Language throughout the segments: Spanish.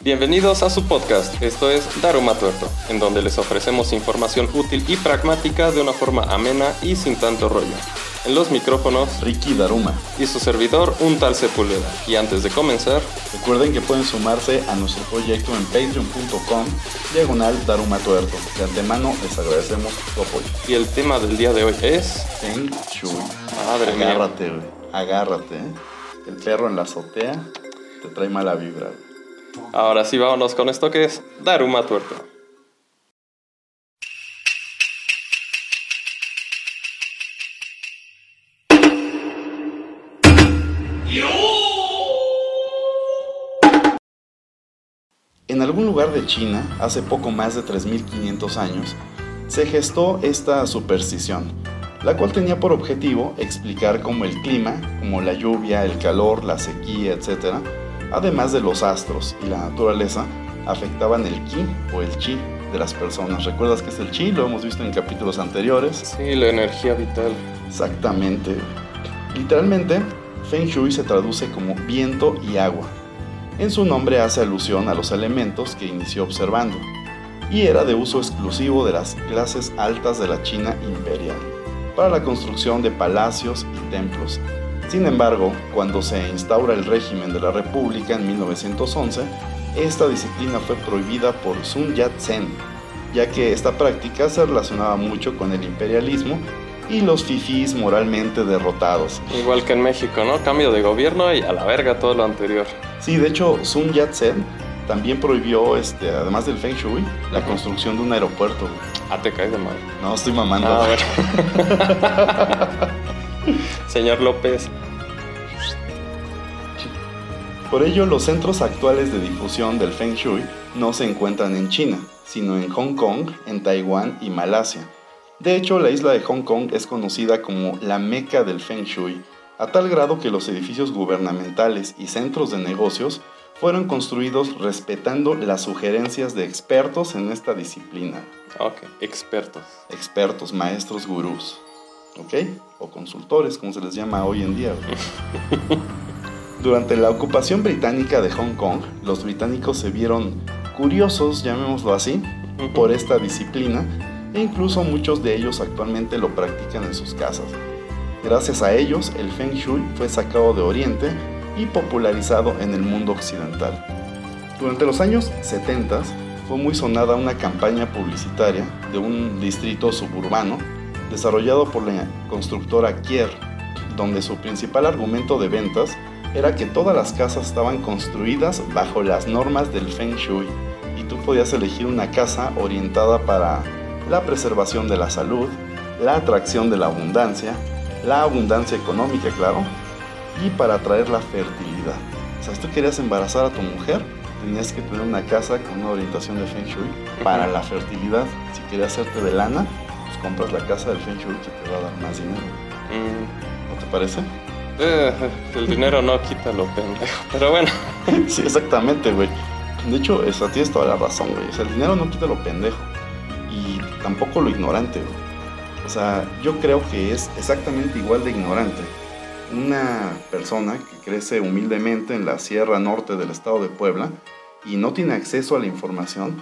Bienvenidos a su podcast, esto es Daruma Tuerto, en donde les ofrecemos información útil y pragmática de una forma amena y sin tanto rollo. En los micrófonos, Ricky Daruma. y su servidor, un tal Sepulveda. Y antes de comenzar, Recuerden que pueden sumarse a nuestro proyecto en patreon.com diagonal Daruma Tuerto. De antemano les agradecemos su apoyo. y el tema del día de hoy es... Feng Shui. Madre mía. Agárrate, güey. Agárrate, ¿eh? El perro en la azotea te trae mala vibra. Ahora sí, vámonos con esto que es Daruma Tuerto. En algún lugar de China, hace poco más de 3.500 años, se gestó esta superstición, la cual tenía por objetivo explicar cómo el clima, como la lluvia, el calor, la sequía, etc., además de los astros y la naturaleza, afectaban el ki o el chi de las personas. ¿Recuerdas qué es el chi? Lo hemos visto en capítulos anteriores. Sí, la energía vital. Exactamente. Literalmente, Feng Shui se traduce como viento y agua. En su nombre hace alusión a los elementos que inició observando, y era de uso exclusivo de las clases altas de la China imperial, para la construcción de palacios y templos. Sin embargo, cuando se instaura el régimen de la República en 1911, esta disciplina fue prohibida por Sun Yat-sen, ya que esta práctica se relacionaba mucho con el imperialismo y los fifís moralmente derrotados. Igual que en México, ¿no? Cambio de gobierno y a la verga todo lo anterior. Sí, de hecho, Sun Yat-sen también prohibió, este, además del Feng Shui, la construcción de un aeropuerto. Ah, te caes de madre. No, estoy mamando. Ah, a ver. Señor López. Por ello, los centros actuales de difusión del Feng Shui no se encuentran en China, sino en Hong Kong, en Taiwán y Malasia. De hecho, la isla de Hong Kong es conocida como la meca del Feng Shui, a tal grado que los edificios gubernamentales y centros de negocios fueron construidos respetando las sugerencias de expertos en esta disciplina. Ok, expertos. Expertos, maestros, gurús, ¿ok? O consultores, como se les llama hoy en día. Durante la ocupación británica de Hong Kong, los británicos se vieron curiosos, llamémoslo así, por esta disciplina e incluso muchos de ellos actualmente lo practican en sus casas. Gracias a ellos, el Feng Shui fue sacado de Oriente y popularizado en el mundo occidental. Durante los años 70 fue muy sonada una campaña publicitaria de un distrito suburbano desarrollado por la constructora Kier, donde su principal argumento de ventas era que todas las casas estaban construidas bajo las normas del Feng Shui y tú podías elegir una casa orientada para la preservación de la salud, la atracción de la abundancia, la abundancia económica, claro, y para atraer la fertilidad. O sea, si tú querías embarazar a tu mujer, tenías que tener una casa con una orientación de Feng Shui para la fertilidad. Si querías hacerte de lana, pues compras la casa del Feng Shui que te va a dar más dinero. Mm, ¿No te parece? eh, el dinero no quita lo pendejo. Pero bueno. Sí, exactamente, güey. De hecho, esa tienes toda la razón, güey. O sea, el dinero no quita lo pendejo. Y tampoco lo ignorante, güey. O sea, yo creo que es exactamente igual de ignorante una persona que crece humildemente en la Sierra Norte del estado de Puebla y no tiene acceso a la información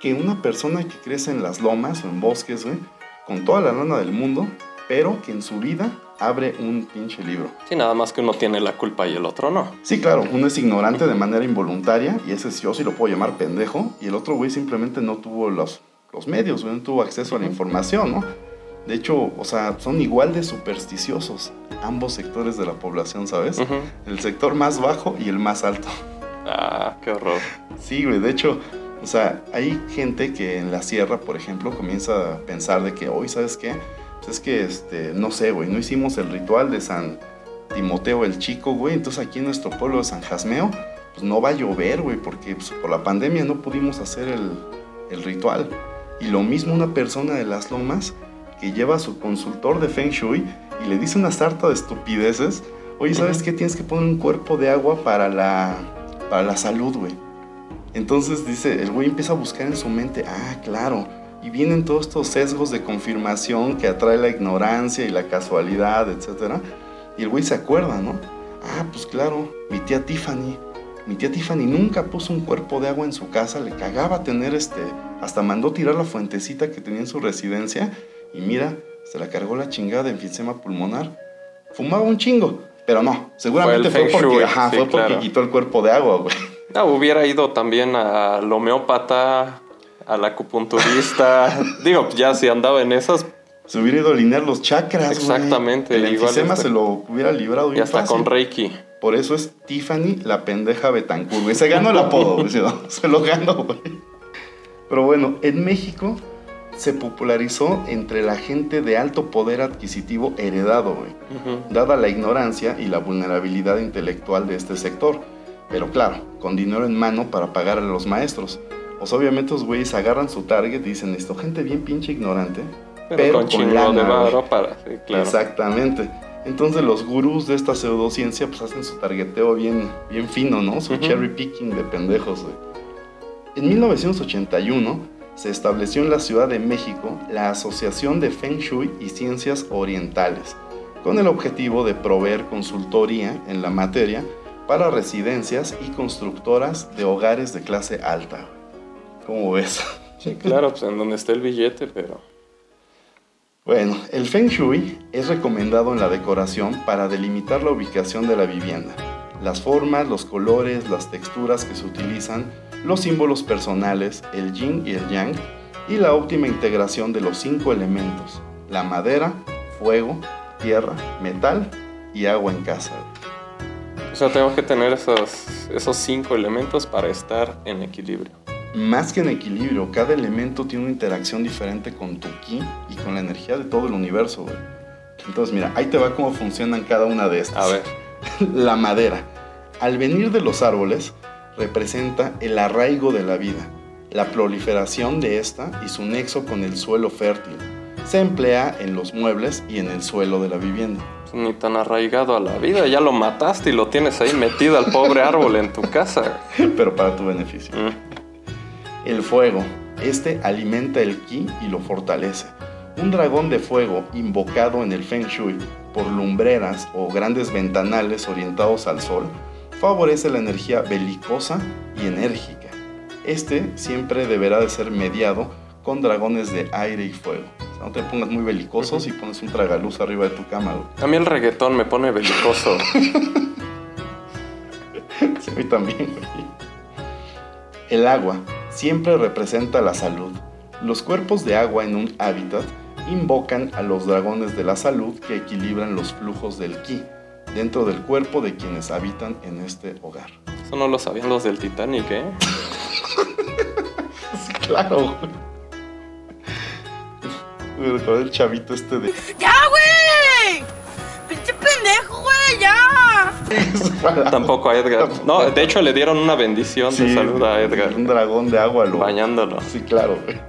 que una persona que crece en las lomas o en bosques, güey, con toda la lana del mundo, pero que en su vida abre un pinche libro. Sí, nada más que uno tiene la culpa y el otro no. Sí, claro, uno es ignorante de manera involuntaria y ese yo sí lo puedo llamar pendejo y el otro güey simplemente no tuvo los, los medios, güey, no tuvo acceso a la información, ¿no? De hecho, o sea, son igual de supersticiosos ambos sectores de la población, ¿sabes? El sector más bajo y el más alto. Ah, qué horror. Sí, güey, de hecho, o sea, hay gente que en la sierra, por ejemplo, comienza a pensar de que hoy, ¿sabes qué? Pues es que, este, no sé, güey, no hicimos el ritual de San Timoteo el Chico, güey, entonces aquí en nuestro pueblo de San Jasmeo, pues no va a llover, güey, porque pues, por la pandemia no pudimos hacer el, el ritual. Y lo mismo una persona de las lomas que lleva a su consultor de Feng Shui y le dice una sarta de estupideces. Oye, ¿sabes qué? Tienes que poner un cuerpo de agua para la, para la salud, güey. Entonces dice, el güey empieza a buscar en su mente, ah, claro. Y vienen todos estos sesgos de confirmación que atrae la ignorancia y la casualidad, etc. Y el güey se acuerda, ¿no? Ah, pues claro, mi tía Tiffany, Mi tía Tiffany nunca puso un cuerpo de agua en su casa, le cagaba tener este, hasta mandó tirar la fuentecita que tenía en su residencia y mira, se la cargó la chingada de enfisema pulmonar. Fumaba un chingo, pero no, seguramente fue, porque, ajá, fue porque quitó el cuerpo de agua, güey. No, hubiera ido también al homeópata, al acupunturista. Digo, ya si andaba en esas. Se hubiera ido a alinear los chakras. Exactamente. El enfisema se lo hubiera librado Y hasta con Reiki. Por eso es Tiffany la pendeja Betancourt, güey. Se ganó el apodo, güey. Se lo ganó, güey. Pero bueno, en México se popularizó entre la gente de alto poder adquisitivo heredado, güey. Dada la ignorancia y la vulnerabilidad intelectual de este sector. Pero claro, con dinero en mano para pagar a los maestros. Pues obviamente los güeyes agarran su target y dicen esto, gente bien pinche ignorante. Pero, con, lana, de para... Exactamente. Entonces los gurús de esta pseudociencia pues hacen su targeteo bien, bien fino, ¿no? Su cherry picking de pendejos, güey. En 1981 se estableció en la Ciudad de México la Asociación de Feng Shui y Ciencias Orientales, con el objetivo de proveer consultoría en la materia para residencias y constructoras de hogares de clase alta. ¿Cómo ves? Sí, claro, pues en donde está el billete, pero... Bueno, el Feng Shui es recomendado en la decoración para delimitar la ubicación de la vivienda, las formas, los colores, las texturas que se utilizan, los símbolos personales, el yin y el yang, y la óptima integración de los cinco elementos, la madera, fuego, tierra, metal y agua en casa. O sea, tengo que tener esos, esos cinco elementos para estar en equilibrio. Más que en equilibrio, cada elemento tiene una interacción diferente con tu ki y con la energía de todo el universo, güey. Entonces, mira, ahí te va cómo funcionan cada una de estas. A ver. la madera. Al venir de los árboles, representa el arraigo de la vida, la proliferación de esta y su nexo con el suelo fértil. Se emplea en los muebles y en el suelo de la vivienda ni tan arraigado a la vida. Ya lo mataste y lo tienes ahí metido al pobre árbol en tu casa. Pero para tu beneficio. Mm. El fuego. Este alimenta el ki y lo fortalece. Un dragón de fuego invocado en el Feng Shui por lumbreras o grandes ventanales orientados al sol favorece la energía belicosa y enérgica. Este siempre deberá de ser mediado con dragones de aire y fuego no te pongas muy belicosos y pones un tragaluz arriba de tu cama, A mí el reggaetón me pone belicoso. sí, a mí también, güey. El agua siempre representa la salud. Los cuerpos de agua en un hábitat invocan a los dragones de la salud que equilibran los flujos del ki dentro del cuerpo de quienes habitan en este hogar. Eso no lo sabían los del Titanic, ¿eh? claro, güey. Me recordé el chavito este de. ¡Ya, güey! ¡Pinche pendejo, güey! ¡Ya! Tampoco a Edgar. No, de hecho le dieron una bendición de salud a Edgar. Un dragón de agua, lo... Bañándolo. Sí, claro, güey.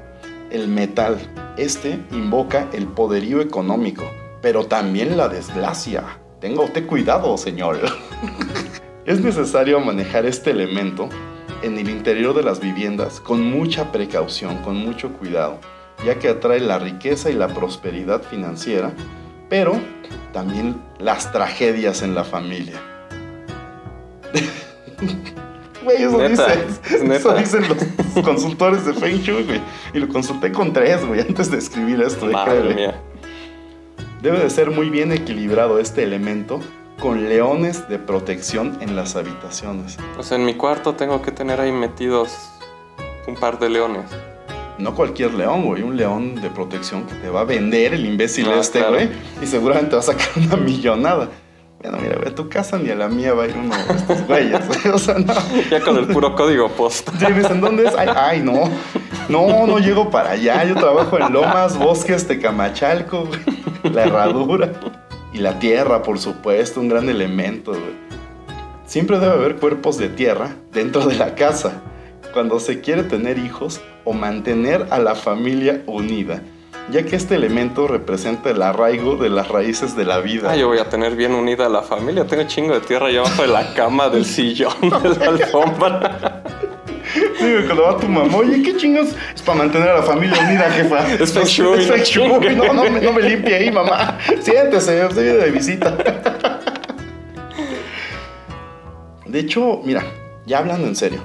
El metal. Este invoca el poderío económico, pero también la desgracia. Tenga usted cuidado, señor. es necesario manejar este elemento en el interior de las viviendas con mucha precaución, con mucho cuidado ya que atrae la riqueza y la prosperidad financiera, pero también las tragedias en la familia. Güey, eso, eso dicen los consultores de Feng Shui, güey. Y lo consulté con tres, güey, antes de escribir esto. Madre mía. Debe de ser muy bien equilibrado este elemento con leones de protección en las habitaciones. Sea, en mi cuarto tengo que tener ahí metidos un par de leones no cualquier león, güey, un león de protección que te va a vender el imbécil ah, este, güey, y seguramente va a sacar una millonada. Bueno, mira, a tu casa ni a la mía va a ir uno de estos güeyes, o sea, no. Ya con el puro código post. Sí, ¿en dónde es? Ay, ay, no, no, no llego para allá, yo trabajo en Lomas, Bosques, Tecamachalco, güey, la herradura. Y la tierra, por supuesto, un gran elemento, güey. Siempre debe haber cuerpos de tierra dentro de la casa cuando se quiere tener hijos o mantener a la familia unida, ya que este elemento representa el arraigo de las raíces de la vida. Ah, yo voy a tener bien unida a la familia, tengo chingo de tierra allá abajo de la cama, del sillón, de la alfombra. Sí, cuando va tu mamá, oye, ¿qué chingos es para mantener a la familia unida, jefa? Es feng shui. Es feng shui. No, no, no, me limpie ahí, mamá. Siéntese, estoy de visita. De hecho, mira, ya hablando en serio,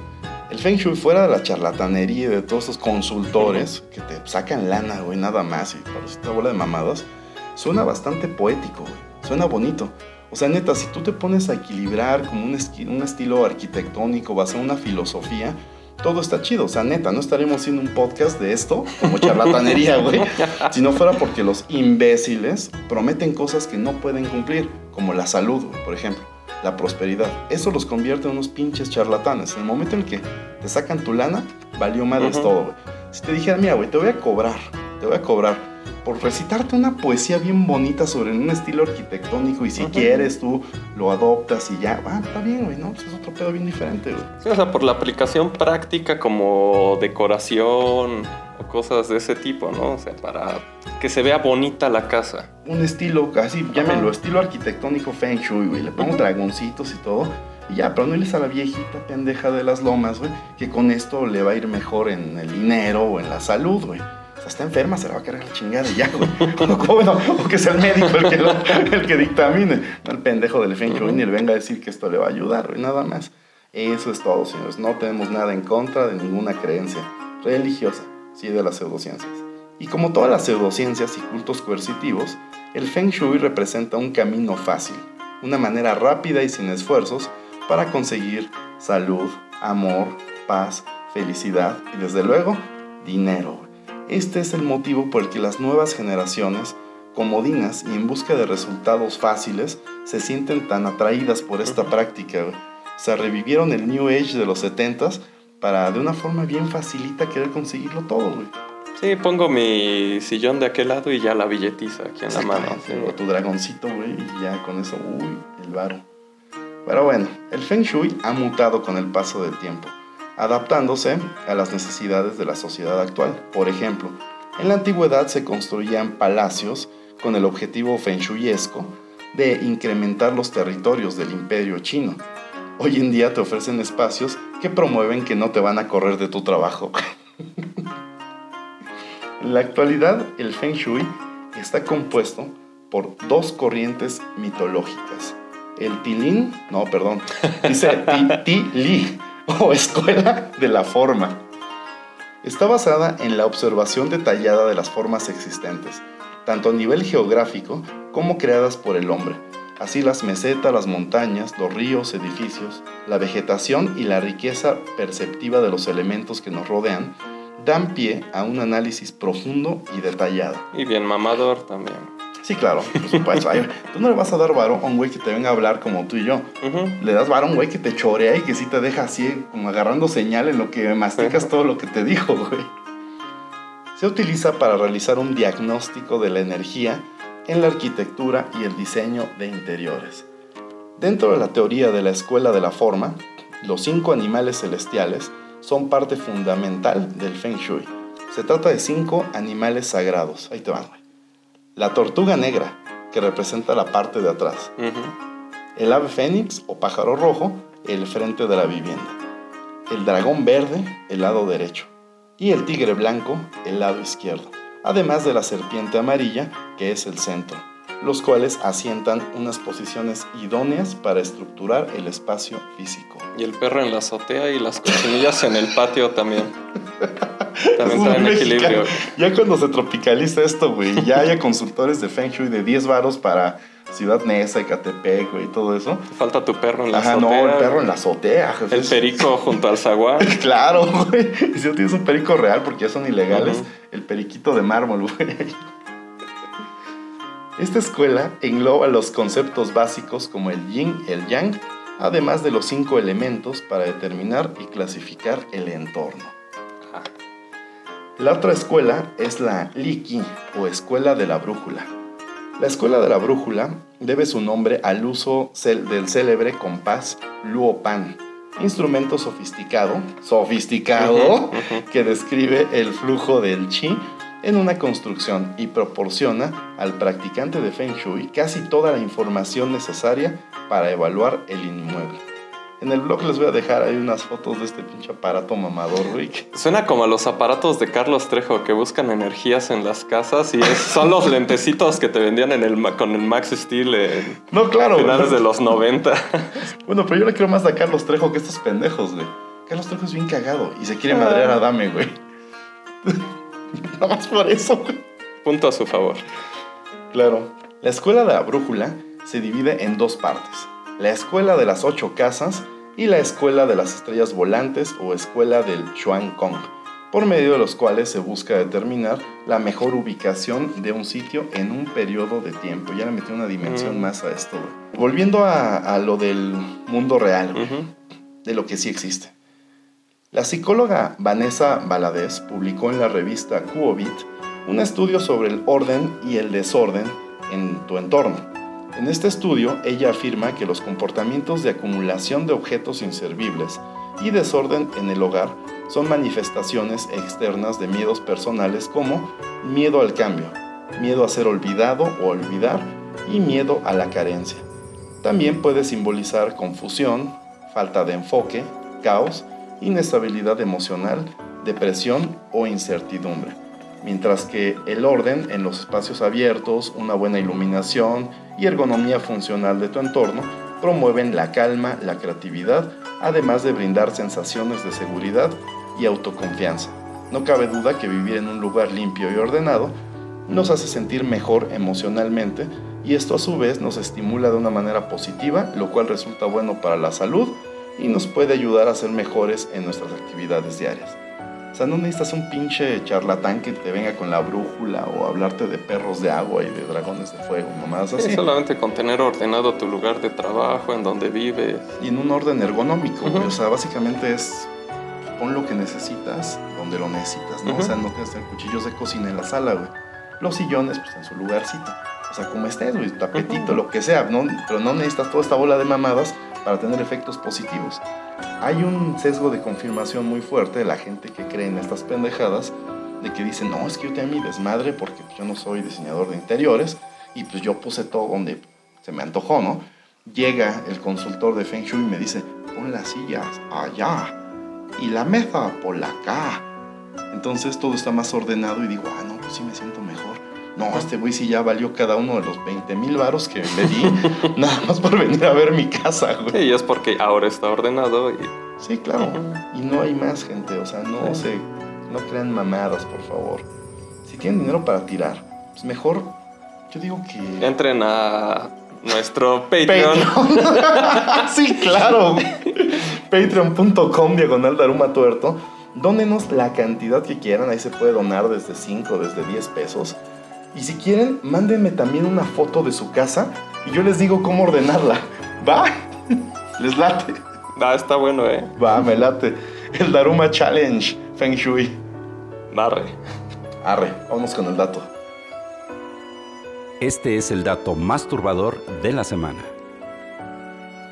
el Feng Shui fuera de la charlatanería de todos esos consultores que te sacan lana, güey, nada más, y para esta bola de mamadas, suena bastante poético, güey. Suena bonito. O sea, neta, si tú te pones a equilibrar como un, un estilo arquitectónico, basado en una filosofía, todo está chido. O sea, neta, no estaremos haciendo un podcast de esto como charlatanería, güey. si no fuera porque los imbéciles prometen cosas que no pueden cumplir, como la salud, por ejemplo la prosperidad. Eso los convierte en unos pinches charlatanes. En el momento en que te sacan tu lana, valió madres todo, güey. Si te dijera, mira, güey, te voy a cobrar, te voy a cobrar por recitarte una poesía bien bonita sobre un estilo arquitectónico y si quieres tú lo adoptas y ya, ah, está bien, güey, ¿no? Pues es otro pedo bien diferente, güey. Sí, o sea, por la aplicación práctica como decoración o cosas de ese tipo, ¿no? O sea, para que se vea bonita la casa. Un estilo, así, llámenlo, estilo arquitectónico Feng Shui, güey. Le pongo dragoncitos y todo. Y ya, pero no le a la viejita pendeja de las lomas, güey, que con esto le va a ir mejor en el dinero o en la salud, güey está enferma, se la va a cargar la chingada y ya, O, que sea el médico el que, el que dictamine. No el pendejo del Feng Shui ni le venga a decir que esto le va a ayudar, nada más. Eso es todo, señores. No tenemos nada en contra de ninguna creencia religiosa, sí de las pseudociencias. Y como todas las pseudociencias y cultos coercitivos, el Feng Shui representa un camino fácil, una manera rápida y sin esfuerzos para conseguir salud, amor, paz, felicidad y desde luego dinero. Este es el motivo por el que las nuevas generaciones, comodinas y en busca de resultados fáciles, se sienten tan atraídas por esta práctica. Se revivieron el New Age de los 70s para de una forma bien facilita querer conseguirlo todo, güey. Sí, pongo mi sillón de aquel lado y ya la billetiza aquí en la mano. O tu dragoncito, güey, y ya con eso, uy, el varo. Pero bueno, el Feng Shui ha mutado con el paso del tiempo adaptándose a las necesidades de la sociedad actual. Por ejemplo, en la antigüedad se construían palacios con el objetivo fenshuyesco de incrementar los territorios del imperio chino. Hoy en día te ofrecen espacios que promueven que no te van a correr de tu trabajo. en la actualidad, el Feng Shui está compuesto por dos corrientes mitológicas. El Tilin, no, perdón, dice Ti Li, o escuela de la forma. Está basada en la observación detallada de las formas existentes, tanto a nivel geográfico como creadas por el hombre. Así las mesetas, las montañas, los ríos, edificios, la vegetación y la riqueza perceptiva de los elementos que nos rodean dan pie a un análisis profundo y detallado. Y bien mamador también. Sí, claro, tú no le vas a dar varo a un güey que te venga a hablar como tú y yo. Le das varo a un güey que te chorea y que sí te deja así, como agarrando señal en lo que masticas todo lo que te dijo, güey. Se utiliza para realizar un diagnóstico de la energía en la arquitectura y el diseño de interiores. Dentro de la teoría de la escuela de la forma, los cinco animales celestiales son parte fundamental del Feng Shui. Se trata de cinco animales sagrados. Ahí te van, güey. La tortuga negra, que representa la parte de atrás. El ave fénix o pájaro rojo, el frente de la vivienda. El dragón verde, el lado derecho. Y el tigre blanco, el lado izquierdo. Además de la serpiente amarilla, que es el centro los cuales asientan unas posiciones idóneas para estructurar el espacio físico. Y el perro en la azotea y las cochinillas en el patio también. También traen equilibrio. Ya cuando se tropicaliza esto, güey, ya haya consultores de Feng Shui de 10 varos para Ciudad Neza, Ecatepec, güey, todo eso. falta tu perro en la azotea. no, el perro en la azotea. El perico junto al zaguán. claro, güey. Si no tienes un perico real, porque ya son ilegales, el periquito de mármol, güey. Esta escuela engloba los conceptos básicos como el yin, el yang, además de los cinco elementos para determinar y clasificar el entorno. La otra escuela es la Li o Escuela de la Brújula. La Escuela de la Brújula debe su nombre al uso del célebre compás Luopan, instrumento sofisticado, sofisticado, que describe el flujo del chi en una construcción y proporciona al practicante de Feng Shui casi toda la información necesaria para evaluar el inmueble. En el blog les voy a dejar ahí unas fotos de este pinche aparato mamador, güey. Suena como a los aparatos de Carlos Trejo que buscan energías en las casas y es- son los lentecitos que te vendían en el, con el Max Steel en No, claro. finales güey. de los 90. Bueno, pero yo le quiero más a Carlos Trejo que estos pendejos, güey. Carlos Trejo es bien cagado y se quiere madrear a Dame, güey. Nada más por eso, güey. Punto a su favor. Claro. La escuela de la brújula se divide en dos partes. La escuela de las ocho casas y la escuela de las estrellas volantes o escuela del Chuan Kong, por medio de los cuales se busca determinar la mejor ubicación de un sitio en un periodo de tiempo. Ya le metí una dimensión Mm. más a esto. Volviendo a, a lo del mundo real, de lo que sí existe. La psicóloga Vanessa Valadez publicó en la revista Qubit un estudio sobre el orden y el desorden en tu entorno. En este estudio, ella afirma que los comportamientos de acumulación de objetos inservibles y desorden en el hogar son manifestaciones externas de miedos personales como miedo al cambio, miedo a ser olvidado o olvidar y miedo a la carencia. También puede simbolizar confusión, falta de enfoque, caos, inestabilidad emocional, depresión o incertidumbre. Mientras que el orden en los espacios abiertos, una buena iluminación y ergonomía funcional de tu entorno promueven la calma, la creatividad, además de brindar sensaciones de seguridad y autoconfianza. No cabe duda que vivir en un lugar limpio y ordenado nos hace sentir mejor emocionalmente y esto a su vez nos estimula de una manera positiva, lo cual resulta bueno para la salud y nos puede ayudar a ser mejores en nuestras actividades diarias. O sea, no necesitas un pinche charlatán que te venga con la brújula o hablarte de perros de agua y de dragones de fuego, mamadas Sí, así. solamente con tener ordenado tu lugar de trabajo, en donde vives. Y en un orden ergonómico, güey. Ujú. o sea, básicamente es pon lo que necesitas donde lo necesitas, ¿no? O Ujú. sea, no tienes que tener cuchillos de cocina en la sala, güey. Los sillones, pues en su lugarcito. O sea, como estés, güey, tapetito, Ujú. lo que sea, ¿no? Pero no necesitas toda esta bola de mamadas para tener efectos positivos. Hay un sesgo de confirmación muy fuerte de la gente que cree en estas pendejadas, de que dicen, no, es que yo tenía mi desmadre porque yo no soy diseñador de interiores y pues yo puse todo donde se me antojó, ¿no? Llega el consultor de Feng Shui y me dice, pon las sillas allá y la mesa por acá. Entonces todo está más ordenado y digo, ah, no, pues sí me siento. No, este güey sí ya valió cada uno de los 20 mil varos que le di, nada más por venir a ver mi casa, güey. Sí, y es porque ahora está ordenado y Sí, claro. Y no hay más gente, o sea, no Sí. se, no crean mamadas, por favor. Si tienen dinero para tirar, pues mejor, yo digo que... entren a nuestro Patreon. Patreon. sí, claro. Patreon.com diagonal Daruma Tuerto. Dónenos la cantidad que quieran. Ahí se puede donar desde 5, desde 10 pesos. Y si quieren, mándenme también una foto de su casa y yo les digo cómo ordenarla. ¿Va? ¿Les late? Ah, está bueno, eh. Va, me late. El Daruma Challenge Feng Shui. Barre. Arre, vamos con el dato. Este es el dato más turbador de la semana.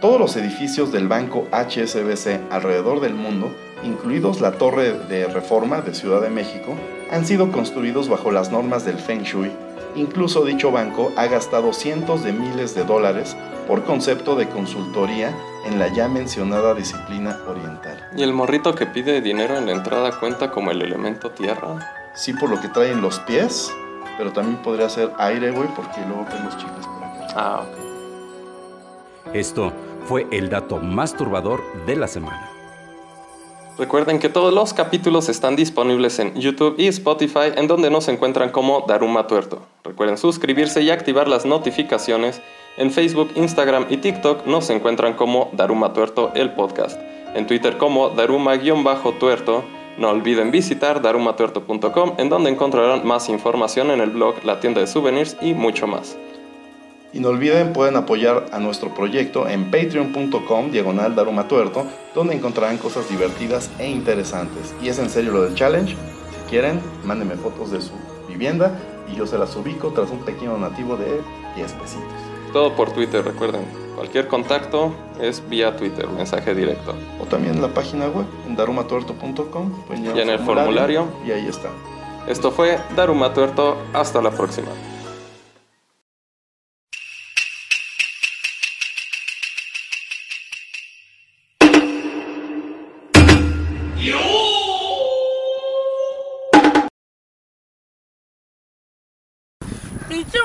Todos los edificios del banco HSBC alrededor del mundo, incluidos la Torre de Reforma de Ciudad de México, han sido construidos bajo las normas del Feng Shui. Incluso dicho banco ha gastado cientos de miles de dólares por concepto de consultoría en la ya mencionada disciplina oriental. ¿Y el morrito que pide dinero en la entrada cuenta como el elemento tierra? Sí por lo que traen los pies, pero también podría ser aire, güey, porque luego ven los chicles por acá. Ah, ok. Esto fue el dato más turbador de la semana. Recuerden que todos los capítulos están disponibles en YouTube y Spotify, en donde nos encuentran como Daruma Tuerto. Recuerden suscribirse y activar las notificaciones. En Facebook, Instagram y TikTok nos encuentran como Daruma Tuerto el podcast. En Twitter como Daruma-tuerto. No olviden visitar darumatuerto.com, en donde encontrarán más información en el blog, la tienda de souvenirs y mucho más. Y no olviden, pueden apoyar a nuestro proyecto en patreon.com diagonal Daruma Tuerto, donde encontrarán cosas divertidas e interesantes. Y es en serio lo del challenge. Si quieren, mándenme fotos de su vivienda y yo se las ubico tras un pequeño donativo de 10 pesitos. Todo por Twitter, recuerden. Cualquier contacto es vía Twitter, mensaje directo. O también en la página web, en darumatuerto.com. Y en el formulario. Y ahí está. Esto fue Daruma Tuerto. Hasta la próxima.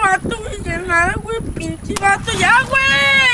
Vato, nada, güey, pinche vato, ya, güey.